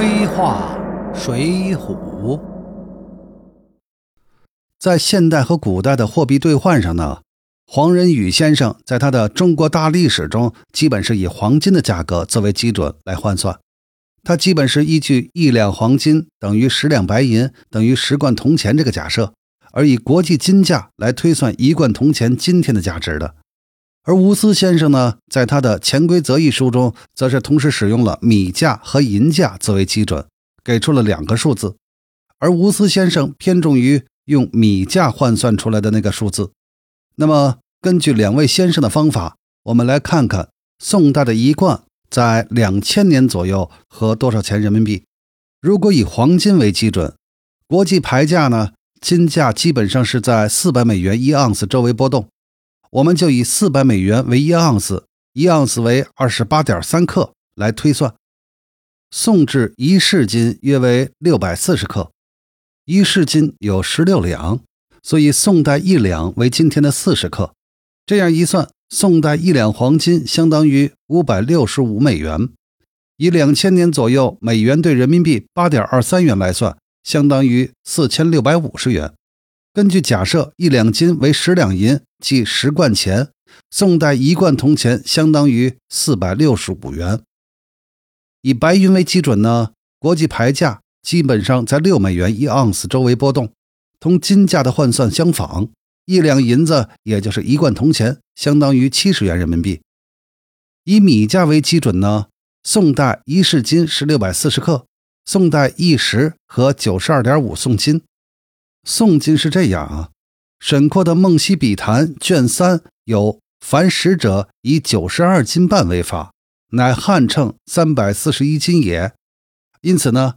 黑话水浒，在现代和古代的货币兑换上呢，黄仁宇先生在他的《中国大历史》中，基本是以黄金的价格作为基准来换算。他基本是依据一两黄金等于十两白银等于十贯铜钱这个假设，而以国际金价来推算一贯铜钱今天的价值的。而吴思先生呢，在他的《潜规则》一书中，则是同时使用了米价和银价作为基准，给出了两个数字。而吴思先生偏重于用米价换算出来的那个数字。那么，根据两位先生的方法，我们来看看宋代的一贯在两千年左右和多少钱人民币。如果以黄金为基准，国际牌价呢，金价基本上是在四百美元一盎司周围波动。我们就以四百美元为一盎司，一盎司为二十八点三克来推算。宋制一市金约为六百四十克，一市金有十六两，所以宋代一两为今天的四十克。这样一算，宋代一两黄金相当于五百六十五美元。以两千年左右美元兑人民币八点二三元来算，相当于四千六百五十元。根据假设，一两金为十两银，即十贯钱。宋代一贯铜钱相当于四百六十五元。以白银为基准呢，国际牌价基本上在六美元一盎司周围波动，同金价的换算相仿。一两银子也就是一贯铜钱，相当于七十元人民币。以米价为基准呢，宋代一市金是六百四十克，宋代一石和九十二点五宋金。宋金是这样啊，沈括的《梦溪笔谈》卷三有“凡食者以九十二斤半为法，乃汉称三百四十一斤也。”因此呢，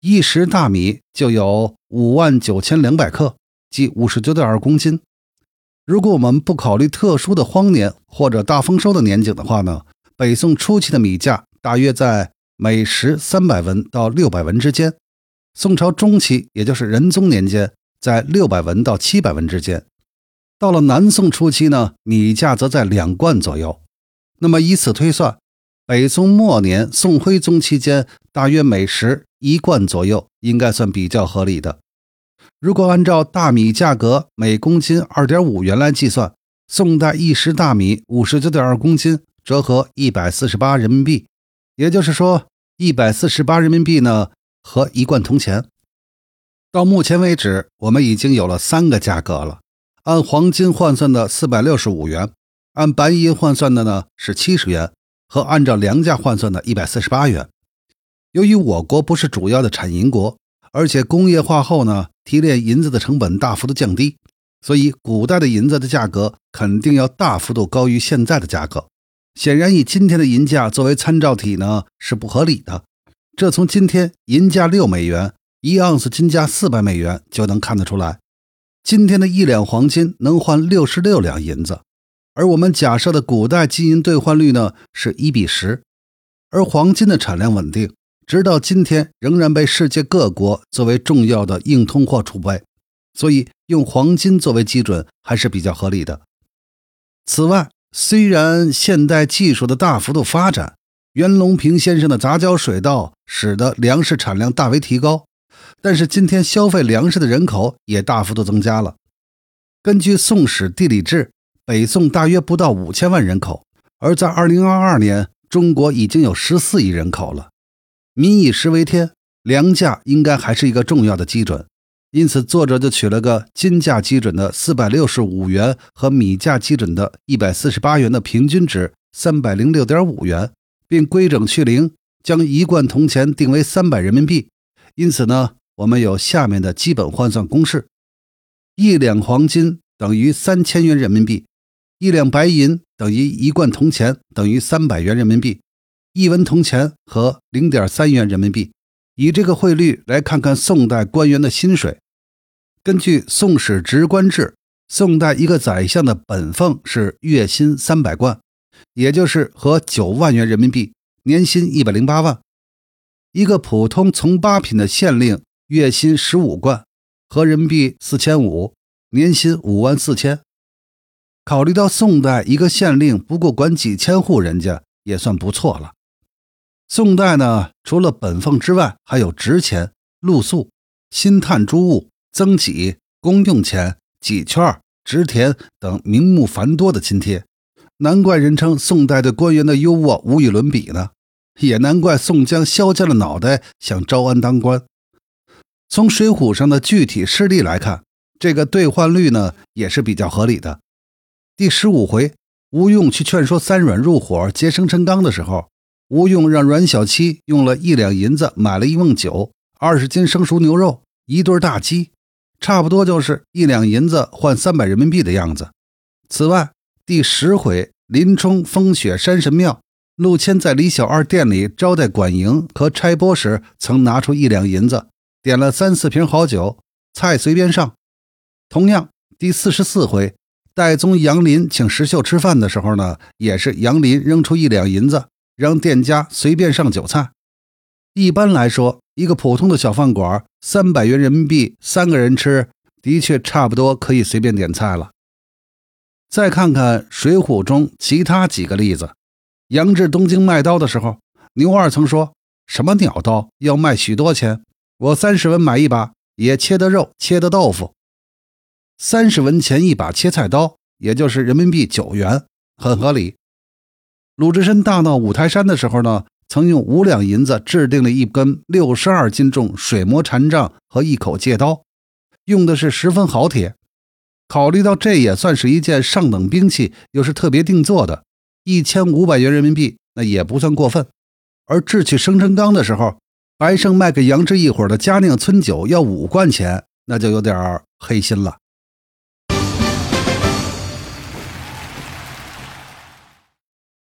一石大米就有五万九千两百克，即五十九点二公斤。如果我们不考虑特殊的荒年或者大丰收的年景的话呢，北宋初期的米价大约在每石三百文到六百文之间。宋朝中期，也就是仁宗年间。在六百文到七百文之间，到了南宋初期呢，米价则在两贯左右。那么以此推算，北宋末年、宋徽宗期间，大约每石一贯左右，应该算比较合理的。如果按照大米价格每公斤二点五元来计算，宋代一石大米五十九点二公斤，折合一百四十八人民币。也就是说，一百四十八人民币呢，和一贯铜钱。到目前为止，我们已经有了三个价格了：按黄金换算的四百六十五元，按白银换算的呢是七十元，和按照粮价换算的一百四十八元。由于我国不是主要的产银国，而且工业化后呢，提炼银子的成本大幅度降低，所以古代的银子的价格肯定要大幅度高于现在的价格。显然，以今天的银价作为参照体呢是不合理的。这从今天银价六美元。一盎司金价四百美元就能看得出来，今天的一两黄金能换六十六两银子，而我们假设的古代金银兑换率呢是一比十，而黄金的产量稳定，直到今天仍然被世界各国作为重要的硬通货储备，所以用黄金作为基准还是比较合理的。此外，虽然现代技术的大幅度发展，袁隆平先生的杂交水稻使得粮食产量大为提高。但是今天消费粮食的人口也大幅度增加了。根据《宋史地理志》，北宋大约不到五千万人口，而在二零二二年，中国已经有十四亿人口了。民以食为天，粮价应该还是一个重要的基准。因此，作者就取了个金价基准的四百六十五元和米价基准的一百四十八元的平均值三百零六点五元，并规整去零，将一贯铜钱定为三百人民币。因此呢。我们有下面的基本换算公式：一两黄金等于三千元人民币，一两白银等于一贯铜钱等于三百元人民币，一文铜钱和零点三元人民币。以这个汇率来看看宋代官员的薪水。根据《宋史职官志》，宋代一个宰相的本俸是月薪三百贯，也就是和九万元人民币，年薪一百零八万。一个普通从八品的县令。月薪十五贯，合人民币四千五，年薪五万四千。考虑到宋代一个县令不过管几千户人家，也算不错了。宋代呢，除了本俸之外，还有值钱、露宿、新炭诸物、增给、公用钱、几券、植田等名目繁多的津贴，难怪人称宋代对官员的优渥无与伦比呢。也难怪宋江削尖了脑袋想招安当官。从《水浒》上的具体事例来看，这个兑换率呢也是比较合理的。第十五回，吴用去劝说三阮入伙结生辰纲的时候。吴用让阮小七用了一两银子买了一瓮酒、二十斤生熟牛肉、一对大鸡，差不多就是一两银子换三百人民币的样子。此外，第十回林冲风雪山神庙，陆谦在李小二店里招待管营和差拨时，曾拿出一两银子，点了三四瓶好酒，菜随便上。同样，第四十四回戴宗杨林请石秀吃饭的时候呢，也是杨林扔出一两银子。让店家随便上酒菜。一般来说，一个普通的小饭馆，三百元人民币，三个人吃，的确差不多可以随便点菜了。再看看《水浒》中其他几个例子，杨志东京卖刀的时候，牛二曾说什么鸟刀要卖许多钱，我三十文买一把，也切得肉，切得豆腐。三十文钱一把切菜刀，也就是人民币九元，很合理。鲁智深大闹五台山的时候呢，曾用五两银子制定了一根六十二斤重水磨禅杖和一口戒刀，用的是十分好铁。考虑到这也算是一件上等兵器，又是特别定做的，一千五百元人民币那也不算过分。而智取生辰纲的时候，白胜卖给杨志一伙的嘉酿村酒要五贯钱，那就有点黑心了。